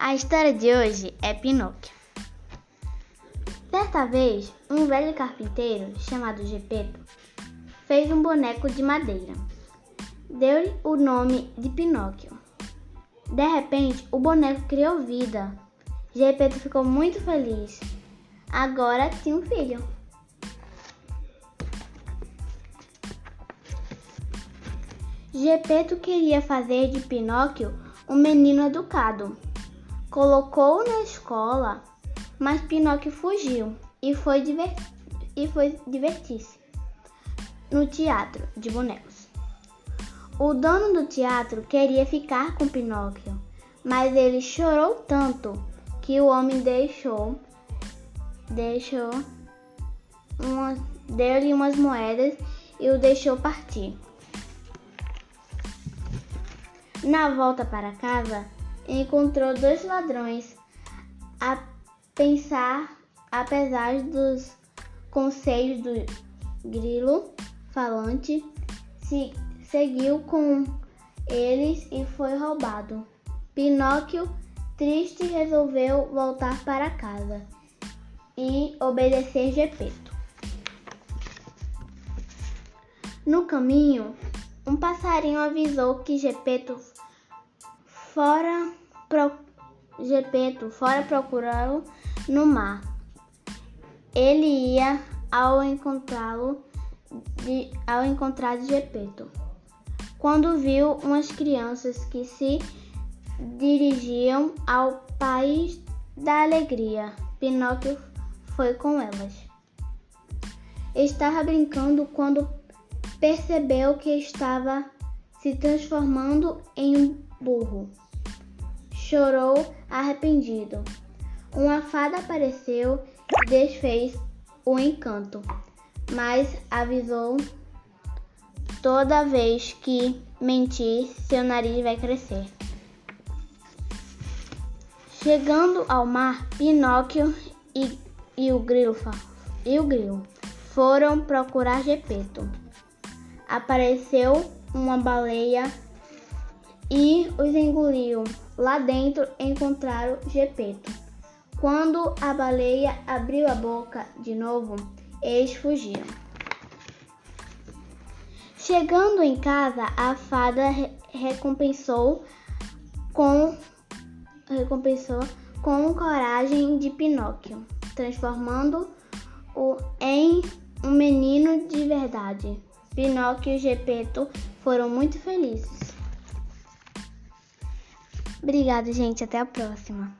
A história de hoje é Pinóquio. Certa vez, um velho carpinteiro chamado Gepeto fez um boneco de madeira. Deu-lhe o nome de Pinóquio. De repente, o boneco criou vida. Gepeto ficou muito feliz. Agora tinha um filho. Gepeto queria fazer de Pinóquio um menino educado. Colocou-o na escola, mas Pinóquio fugiu e foi, diver... e foi divertir-se no teatro de bonecos. O dono do teatro queria ficar com Pinóquio, mas ele chorou tanto que o homem deixou deixou uma, deu-lhe umas moedas e o deixou partir. Na volta para casa, encontrou dois ladrões. A pensar, apesar dos conselhos do grilo falante, se seguiu com eles e foi roubado. Pinóquio, triste, resolveu voltar para casa e obedecer Gepeto. No caminho, um passarinho avisou que Gepeto fora pro, Gepeto fora procurá-lo no mar. Ele ia ao encontrá-lo ao encontrar Gepeto. Quando viu umas crianças que se dirigiam ao país da alegria, Pinóquio foi com elas. Estava brincando quando percebeu que estava se transformando em um burro. Chorou arrependido. Uma fada apareceu e desfez o encanto, mas avisou toda vez que mentir, seu nariz vai crescer. Chegando ao mar, Pinóquio e, e o grilo e o grilo foram procurar Gepeto apareceu uma baleia e os engoliu. Lá dentro encontraram Gepeto. Quando a baleia abriu a boca de novo, eles fugiram. Chegando em casa, a fada recompensou com recompensou com coragem de Pinóquio, transformando-o em um menino de verdade. Pinóquio e Gepeto foram muito felizes. Obrigada, gente. Até a próxima.